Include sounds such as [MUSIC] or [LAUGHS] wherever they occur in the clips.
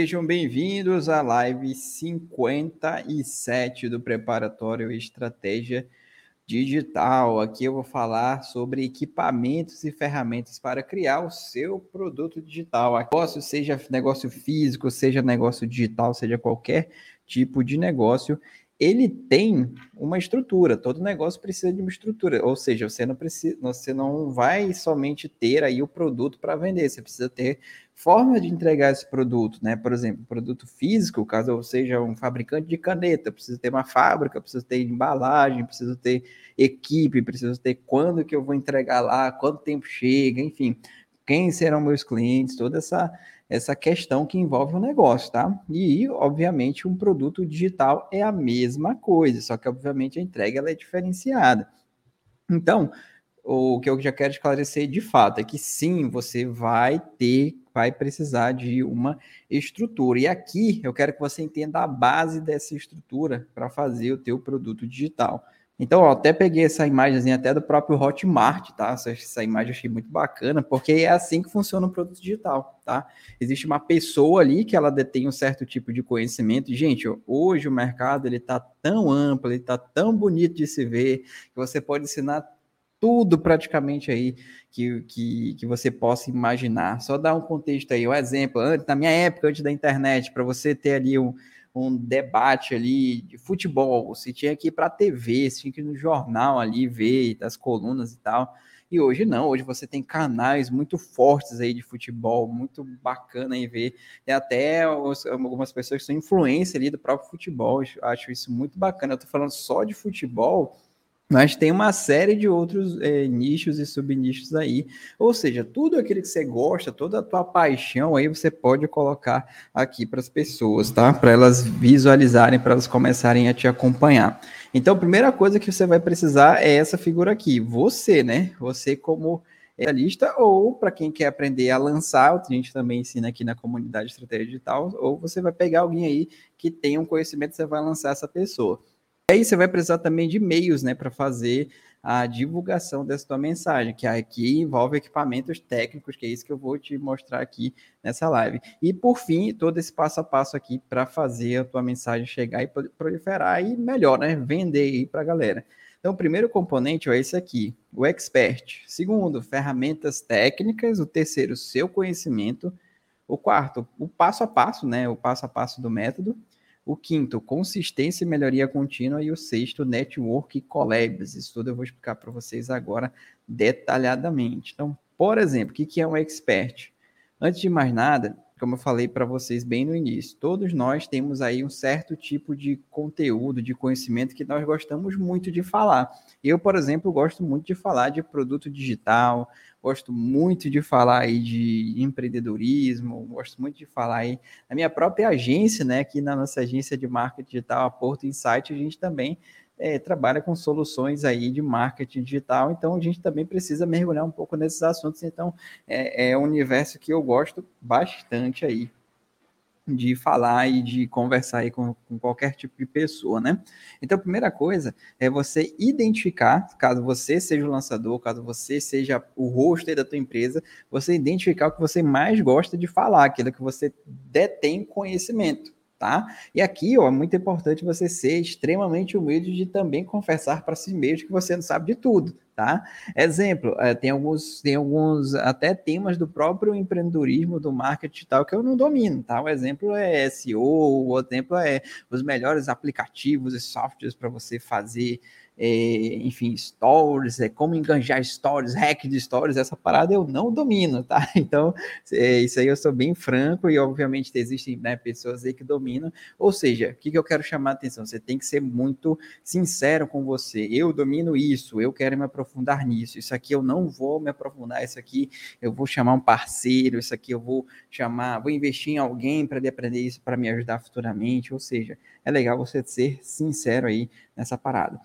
Sejam bem-vindos à live 57 do Preparatório Estratégia Digital. Aqui eu vou falar sobre equipamentos e ferramentas para criar o seu produto digital. Negócio, seja negócio físico, seja negócio digital, seja qualquer tipo de negócio, ele tem uma estrutura. Todo negócio precisa de uma estrutura, ou seja, você não precisa, você não vai somente ter aí o produto para vender, você precisa ter forma de entregar esse produto, né? Por exemplo, produto físico, caso eu seja um fabricante de caneta, precisa ter uma fábrica, precisa ter embalagem, precisa ter equipe, precisa ter quando que eu vou entregar lá, quanto tempo chega, enfim, quem serão meus clientes, toda essa essa questão que envolve o negócio, tá? E, obviamente, um produto digital é a mesma coisa, só que, obviamente, a entrega ela é diferenciada. Então, o que eu já quero esclarecer de fato é que sim, você vai ter, vai precisar de uma estrutura. E aqui eu quero que você entenda a base dessa estrutura para fazer o teu produto digital. Então, ó, até peguei essa imagem até do próprio Hotmart, tá? Essa, essa imagem eu achei muito bacana, porque é assim que funciona o produto digital, tá? Existe uma pessoa ali que ela detém um certo tipo de conhecimento. Gente, hoje o mercado ele tá tão amplo, ele tá tão bonito de se ver, que você pode ensinar tudo praticamente aí que, que, que você possa imaginar. Só dar um contexto aí, um exemplo. Antes, na minha época, antes da internet, para você ter ali um um debate ali de futebol, você tinha que ir para a TV, você tinha que ir no jornal ali ver as colunas e tal. E hoje não, hoje você tem canais muito fortes aí de futebol, muito bacana aí ver. Tem até algumas pessoas que são influência ali do próprio futebol, acho isso muito bacana. Eu tô falando só de futebol, mas tem uma série de outros é, nichos e subnichos aí. Ou seja, tudo aquilo que você gosta, toda a tua paixão aí, você pode colocar aqui para as pessoas, tá? Para elas visualizarem, para elas começarem a te acompanhar. Então, a primeira coisa que você vai precisar é essa figura aqui. Você, né? Você como especialista, ou para quem quer aprender a lançar, a gente também ensina aqui na comunidade Estratégia Digital, ou você vai pegar alguém aí que tem um conhecimento, você vai lançar essa pessoa aí você vai precisar também de meios, né, para fazer a divulgação dessa tua mensagem, que aqui envolve equipamentos técnicos, que é isso que eu vou te mostrar aqui nessa live. E por fim, todo esse passo a passo aqui para fazer a tua mensagem chegar e proliferar e melhor, né, vender aí para a galera. Então, o primeiro componente é esse aqui, o expert. Segundo, ferramentas técnicas. O terceiro, seu conhecimento. O quarto, o passo a passo, né? O passo a passo do método. O quinto, consistência e melhoria contínua. E o sexto, network collabs. Isso tudo eu vou explicar para vocês agora detalhadamente. Então, por exemplo, o que é um expert? Antes de mais nada, como eu falei para vocês bem no início, todos nós temos aí um certo tipo de conteúdo, de conhecimento que nós gostamos muito de falar. Eu, por exemplo, gosto muito de falar de produto digital, gosto muito de falar aí de empreendedorismo, gosto muito de falar aí na minha própria agência, né, aqui na nossa agência de marketing digital, a Porto Insight, a gente também é, trabalha com soluções aí de marketing digital, então a gente também precisa mergulhar um pouco nesses assuntos, então é, é um universo que eu gosto bastante aí de falar e de conversar aí com, com, qualquer tipo de pessoa, né? Então, a primeira coisa é você identificar, caso você seja o lançador, caso você seja o rosto da tua empresa, você identificar o que você mais gosta de falar, aquilo que você detém conhecimento tá? E aqui, ó, é muito importante você ser extremamente humilde de também confessar para si mesmo que você não sabe de tudo, tá? Exemplo, é, tem alguns, tem alguns até temas do próprio empreendedorismo, do marketing tal que eu não domino, tá? O exemplo é SEO, o exemplo é os melhores aplicativos e softwares para você fazer enfim, stories, é, como enganjar stories, hack de stories, essa parada eu não domino, tá? [LAUGHS] Então, é, isso aí eu sou bem franco e, obviamente, existem né, pessoas aí que dominam. Ou seja, o que, que eu quero chamar a atenção? Você tem que ser muito sincero com você. Eu domino isso, eu quero me aprofundar nisso. Isso aqui eu não vou me aprofundar, isso aqui eu vou chamar um parceiro, isso aqui eu vou chamar, vou investir em alguém para aprender isso para me ajudar futuramente. Ou seja, é legal você ser sincero aí nessa parada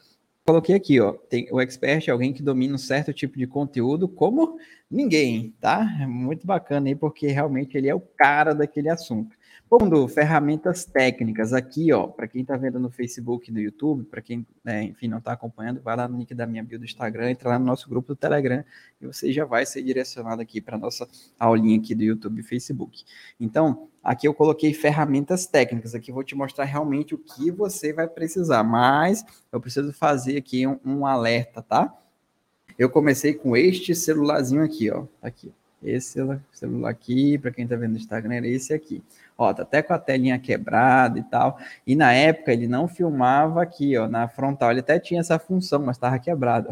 coloquei aqui, ó, tem, o expert é alguém que domina um certo tipo de conteúdo como ninguém, tá? É muito bacana aí, porque realmente ele é o cara daquele assunto. Segundo, ferramentas técnicas aqui, ó, para quem está vendo no Facebook e no YouTube, para quem, né, enfim, não está acompanhando, vai lá no link da minha bio do Instagram, entra lá no nosso grupo do Telegram e você já vai ser direcionado aqui para nossa aulinha aqui do YouTube e Facebook. Então, aqui eu coloquei ferramentas técnicas, aqui eu vou te mostrar realmente o que você vai precisar, mas eu preciso fazer aqui um, um alerta, tá? Eu comecei com este celularzinho aqui, ó, tá aqui. Esse celular aqui, para quem está vendo no Instagram, era esse aqui. Ó, tá até com a telinha quebrada e tal. E na época ele não filmava aqui, ó, na frontal. Ele até tinha essa função, mas estava quebrado.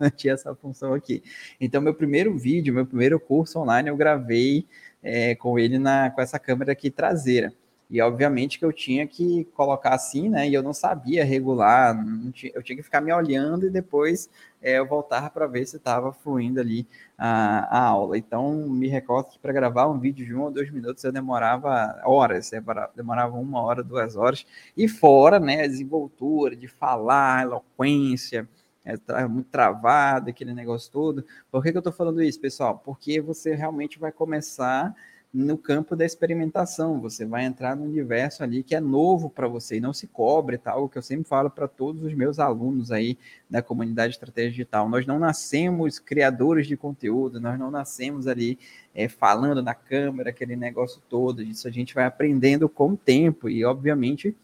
não [LAUGHS] tinha essa função aqui. Então, meu primeiro vídeo, meu primeiro curso online, eu gravei é, com ele na, com essa câmera aqui traseira. E obviamente que eu tinha que colocar assim, né? E eu não sabia regular, não tinha, eu tinha que ficar me olhando e depois é, eu voltava para ver se estava fluindo ali a, a, aula. Então, me recordo que para gravar um vídeo de um ou dois minutos eu demorava horas, demorava uma hora, duas horas. E fora, né, a desenvoltura de falar, eloquência, é, muito travado, aquele negócio todo. Por que, que eu estou falando isso, pessoal? Porque você realmente vai começar no campo da experimentação. Você vai entrar no universo ali que é novo para você e não se cobre, tal, tá? o que eu sempre falo para todos os meus alunos aí da comunidade Estratégia Digital. Nós não nascemos criadores de conteúdo, nós não nascemos ali é, falando na câmera, aquele negócio todo. Isso a gente vai aprendendo com o tempo e, obviamente,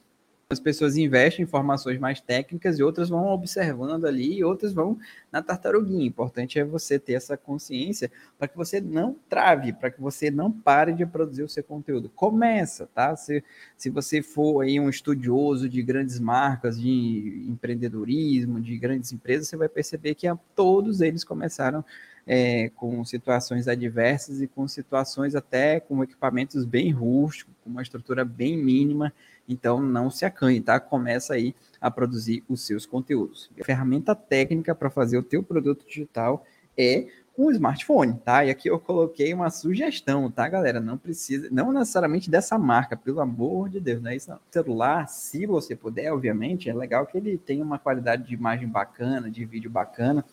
as pessoas investem em informações mais técnicas e outras vão observando ali e outras vão na tartaruguinha. O importante é você ter essa consciência para que você não trave, para que você não pare de produzir o seu conteúdo. Começa, tá? Se, se você for aí um estudioso de grandes marcas, de empreendedorismo, de grandes empresas, você vai perceber que todos eles começaram é, com situações adversas e com situações até com equipamentos bem rústicos, com uma estrutura bem mínima então, não se acanhe, tá? Começa aí a produzir os seus conteúdos. A ferramenta técnica para fazer o teu produto digital é um smartphone, tá? E aqui eu coloquei uma sugestão, tá, galera? Não precisa, não necessariamente dessa marca, pelo amor de Deus, não é isso não. Celular, se você puder, obviamente, é legal que ele tenha uma qualidade de imagem bacana, de vídeo bacana,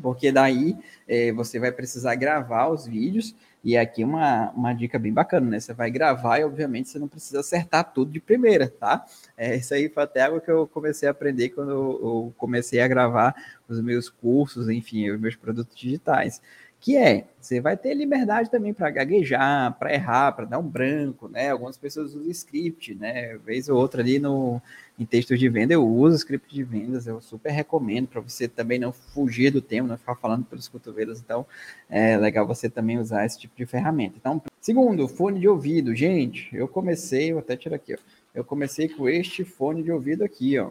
porque daí é, você vai precisar gravar os vídeos e aqui uma, uma dica bem bacana, né? Você vai gravar e, obviamente, você não precisa acertar tudo de primeira, tá? É, isso aí foi até algo que eu comecei a aprender quando eu, comecei a gravar os meus cursos, enfim, os meus produtos digitais que é, você vai ter liberdade também para gaguejar, para errar, para dar um branco, né? Algumas pessoas usam script, né? Vez ou outra ali no em textos de venda eu uso script de vendas, eu super recomendo para você também não fugir do tema, não ficar falando pelos cotovelos, então é legal você também usar esse tipo de ferramenta. Então, segundo, fone de ouvido, gente, eu comecei, vou até tirar aqui, ó. Eu comecei com este fone de ouvido aqui, ó.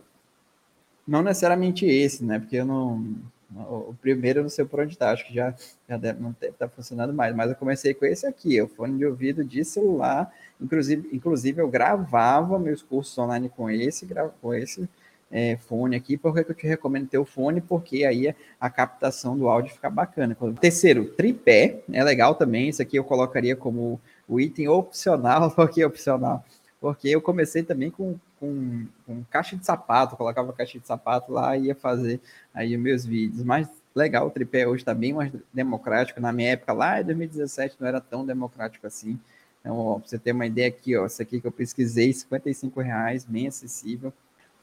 Não necessariamente esse, né? Porque eu não o primeiro eu não sei por onde está, acho que já, já deve, não deve tá funcionando mais, mas eu comecei com esse aqui, o fone de ouvido de celular. Inclusive, inclusive eu gravava meus cursos online com esse, com esse é, fone aqui. Por que eu te recomendo ter o fone? Porque aí a captação do áudio fica bacana. Terceiro, tripé, é legal também. Isso aqui eu colocaria como o item opcional, [LAUGHS] porque é opcional porque eu comecei também com, com, com caixa de sapato, colocava caixa de sapato lá e ia fazer aí os meus vídeos. Mas legal, o tripé hoje está bem mais democrático. Na minha época, lá em 2017, não era tão democrático assim. Então, ó, pra você ter uma ideia aqui, ó, isso aqui que eu pesquisei, 55 reais, bem acessível.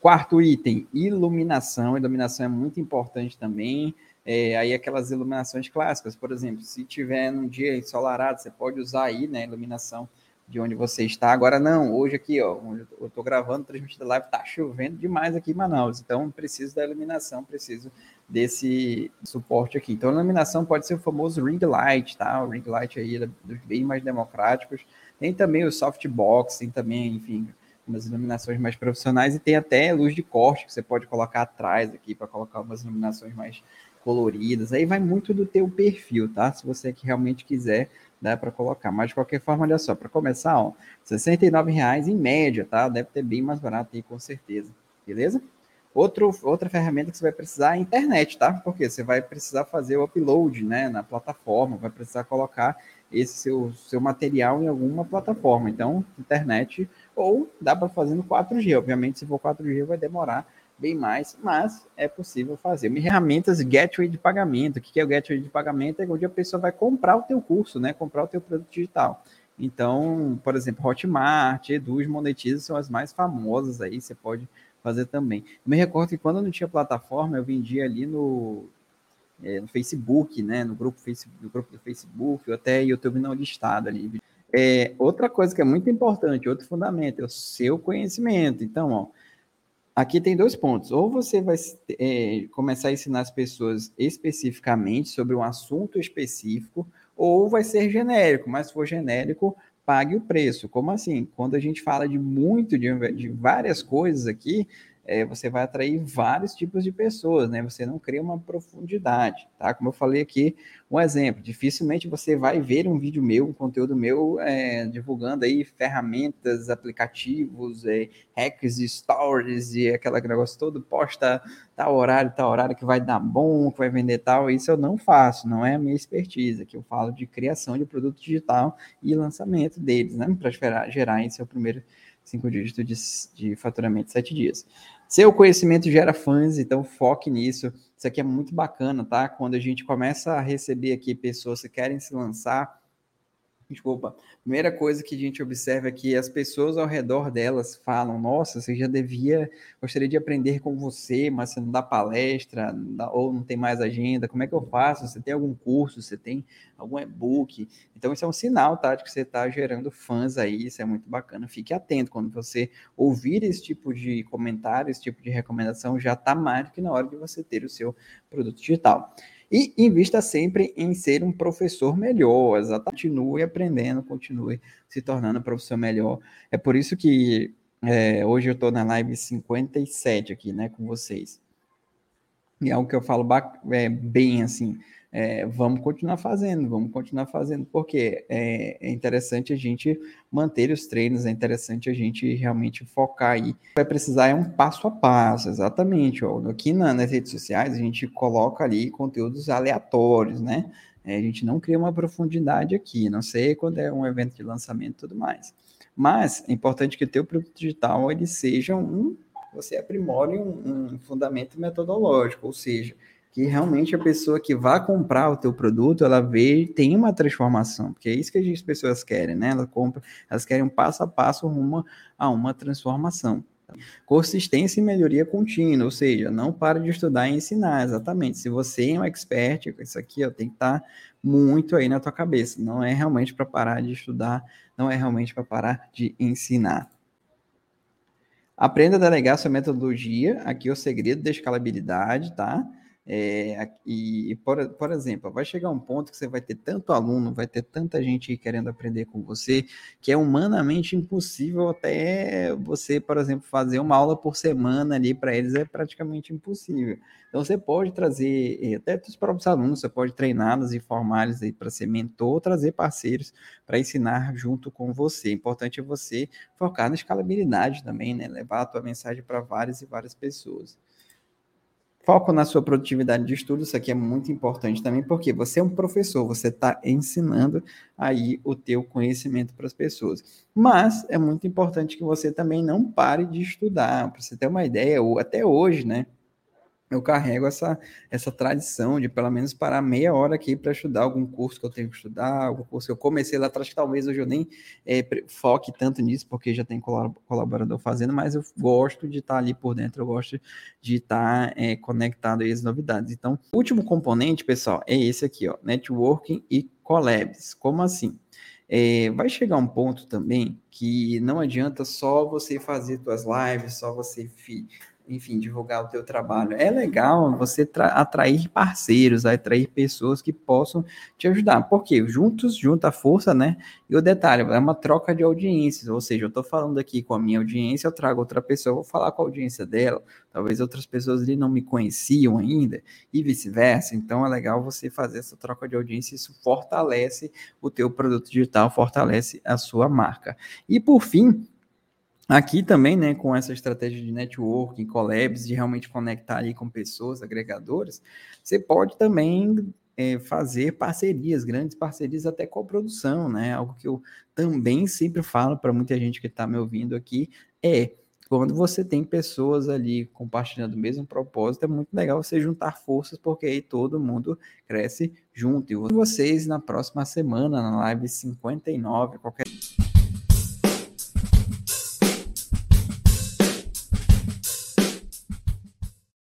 Quarto item, iluminação. Iluminação é muito importante também. É, aí aquelas iluminações clássicas, por exemplo, se tiver num dia ensolarado, você pode usar aí, né, iluminação de onde você está. Agora não, hoje aqui, ó, onde eu estou gravando, transmitindo live, está chovendo demais aqui em Manaus, então preciso da iluminação, preciso desse suporte aqui. Então a iluminação pode ser o famoso ring light, tá? O ring light aí é dos bem mais democráticos. Tem também o softbox, tem também, enfim, umas iluminações mais profissionais e tem até luz de corte que você pode colocar atrás aqui para colocar umas iluminações mais coloridas. Aí vai muito do teu perfil, tá? Se você que realmente quiser dá para colocar. Mas de qualquer forma, olha só, para começar, ó, R$ reais em média, tá? Deve ter bem mais barato aí, com certeza. Beleza? Outro, outra ferramenta que você vai precisar é a internet, tá? Porque você vai precisar fazer o upload, né, na plataforma, vai precisar colocar esse seu, seu material em alguma plataforma. Então, internet, ou dá para fazer no 4G. Obviamente, se for 4G, vai demorar bem mais, mas é possível fazer. Ferramentas gateway de pagamento. O que é o gateway de pagamento? É onde a pessoa vai comprar o teu curso, né? Comprar o teu produto digital. Então, por exemplo, Hotmart, Eduz, Monetiza são as mais famosas aí, você pode fazer também. Eu me recordo que quando eu não tinha plataforma, eu vendia ali no, é, no Facebook, né, no grupo, Facebook, no grupo do Facebook, ou até YouTube não listado ali. É, outra coisa que é muito importante, outro fundamento, é o seu conhecimento. Então, ó, aqui tem dois pontos. Ou você vai é, começar a ensinar as pessoas especificamente sobre um assunto específico, ou vai ser genérico, mas se for genérico, pague o preço. Como assim? Quando a gente fala de muito, de, de várias coisas aqui, é, você vai atrair vários tipos de pessoas, né? Você não cria uma profundidade, tá? Como eu falei aqui, um exemplo, dificilmente você vai ver um vídeo meu, um conteúdo meu, é, divulgando aí ferramentas, aplicativos, é, hacks stories e aquele negócio todo, posta tal horário, tal horário que vai dar bom, que vai vender tal, isso eu não faço, não é a minha expertise, que eu falo de criação de produto digital e lançamento deles, né? Para gerar, gerar esse é o primeiro cinco dígitos de, de faturamento em sete dias. Seu conhecimento gera fãs, então foque nisso. Isso aqui é muito bacana, tá? Quando a gente começa a receber aqui pessoas que querem se lançar, Desculpa. Primeira coisa que a gente observa é que as pessoas ao redor delas falam: Nossa, você já devia, gostaria de aprender com você, mas você não dá palestra, ou não tem mais agenda. Como é que eu faço? Você tem algum curso? Você tem algum e-book? Então, isso é um sinal, tá? De que você está gerando fãs aí. Isso é muito bacana. Fique atento quando você ouvir esse tipo de comentário, esse tipo de recomendação, já está mais do que na hora de você ter o seu produto digital. E invista sempre em ser um professor melhor, exatamente. Continue aprendendo, continue se tornando um professor melhor. É por isso que é, hoje eu estou na live 57 aqui, né, com vocês. E é algo que eu falo é, bem assim, é, vamos continuar fazendo, vamos continuar fazendo, porque é, é, interessante a gente manter os treinos, é interessante a gente realmente focar aí. Vai precisar é um passo a passo, exatamente. Ó. Aqui na, nas redes sociais a gente coloca ali conteúdos aleatórios, né? É, a gente não cria uma profundidade aqui, não sei quando é um evento de lançamento e tudo mais. Mas é importante que o teu produto digital ele seja um, você aprimore um, um fundamento metodológico, ou seja, que realmente a pessoa que vai comprar o teu produto, ela vê, tem uma transformação, porque é isso que as pessoas querem, né? Elas compram, elas querem um passo a passo rumo a uma transformação. Consistência e melhoria contínua, ou seja, não para de estudar e ensinar, exatamente. Se você é um expert, isso aqui ó, tem que estar tá muito aí na tua cabeça. Não é realmente para parar de estudar, não é realmente para parar de ensinar. Aprenda a delegar sua metodologia, aqui é o segredo da escalabilidade, tá? É, e, por, por exemplo, vai chegar um ponto que você vai ter tanto aluno, vai ter tanta gente querendo aprender com você, que é humanamente impossível até você, por exemplo, fazer uma aula por semana ali para eles é praticamente impossível. Então você pode trazer eh, até os próprios alunos, você pode treiná-los e formá-los aí para ser mentor, trazer parceiros para ensinar junto com você. O importante é você focar na escalabilidade também, né? Levar a tua mensagem para várias e várias pessoas. Foco na sua produtividade de estudo, isso aqui é muito importante também, porque você é um professor, você está ensinando aí o teu conhecimento para as pessoas. Mas é muito importante que você também não pare de estudar, para você ter uma ideia, ou até hoje, né? Eu carrego essa, essa tradição de pelo menos parar meia hora aqui para estudar algum curso que eu tenho que estudar, algum curso que eu comecei lá atrás, que talvez hoje eu nem é, foque tanto nisso, porque já tem colaborador fazendo, mas eu gosto de estar ali por dentro, eu gosto de estar é, conectado às novidades. Então, o último componente, pessoal, é esse aqui, ó, networking e collabs. Como assim? É, vai chegar um ponto também que não adianta só você fazer suas lives, só você enfim, divulgar o teu trabalho. É legal você atrair parceiros, atrair pessoas que possam te ajudar. Porque juntos, junta a força, né? E o detalhe, é uma troca de audiências. Ou seja, eu estou falando aqui com a minha audiência, eu trago outra pessoa, vou falar com a audiência dela. Talvez outras pessoas ali não me conheciam ainda e vice-versa. Então é legal você fazer essa troca de audiência. Isso fortalece o teu produto digital, fortalece a sua marca. E por fim, Aqui também, né, com essa estratégia de networking, collabs, de realmente conectar ali com pessoas, agregadores, você pode também é, fazer parcerias, grandes parcerias até com a produção, né? Algo que eu também sempre falo para muita gente que está me ouvindo aqui é quando você tem pessoas ali compartilhando o mesmo propósito, é muito legal você juntar forças, porque aí todo mundo cresce junto. E vocês na próxima semana, na live 59, qualquer